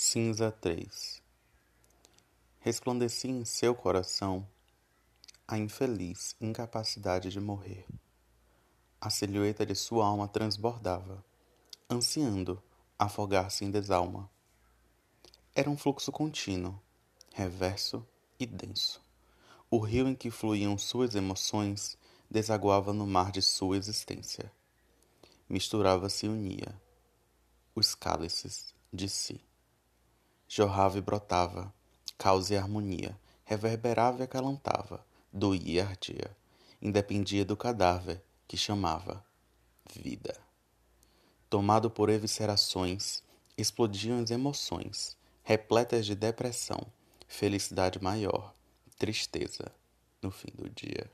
Cinza 3 Resplandecia em seu coração a infeliz incapacidade de morrer. A silhueta de sua alma transbordava, ansiando afogar-se em desalma. Era um fluxo contínuo, reverso e denso. O rio em que fluíam suas emoções desaguava no mar de sua existência. Misturava-se e unia os cálices de si jorrava e brotava, causa e harmonia, reverberava e acalantava, doía e ardia, independia do cadáver que chamava vida. Tomado por eviscerações, explodiam as emoções, repletas de depressão, felicidade maior, tristeza no fim do dia.